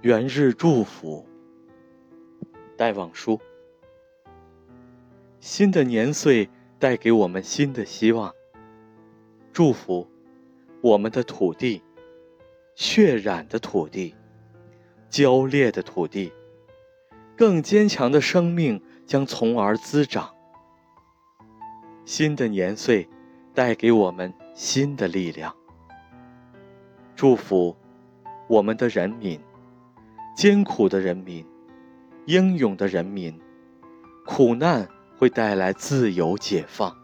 元日祝福，戴望舒。新的年岁带给我们新的希望。祝福我们的土地，血染的土地，焦裂的土地，更坚强的生命将从而滋长。新的年岁带给我们新的力量。祝福我们的人民。艰苦的人民，英勇的人民，苦难会带来自由解放。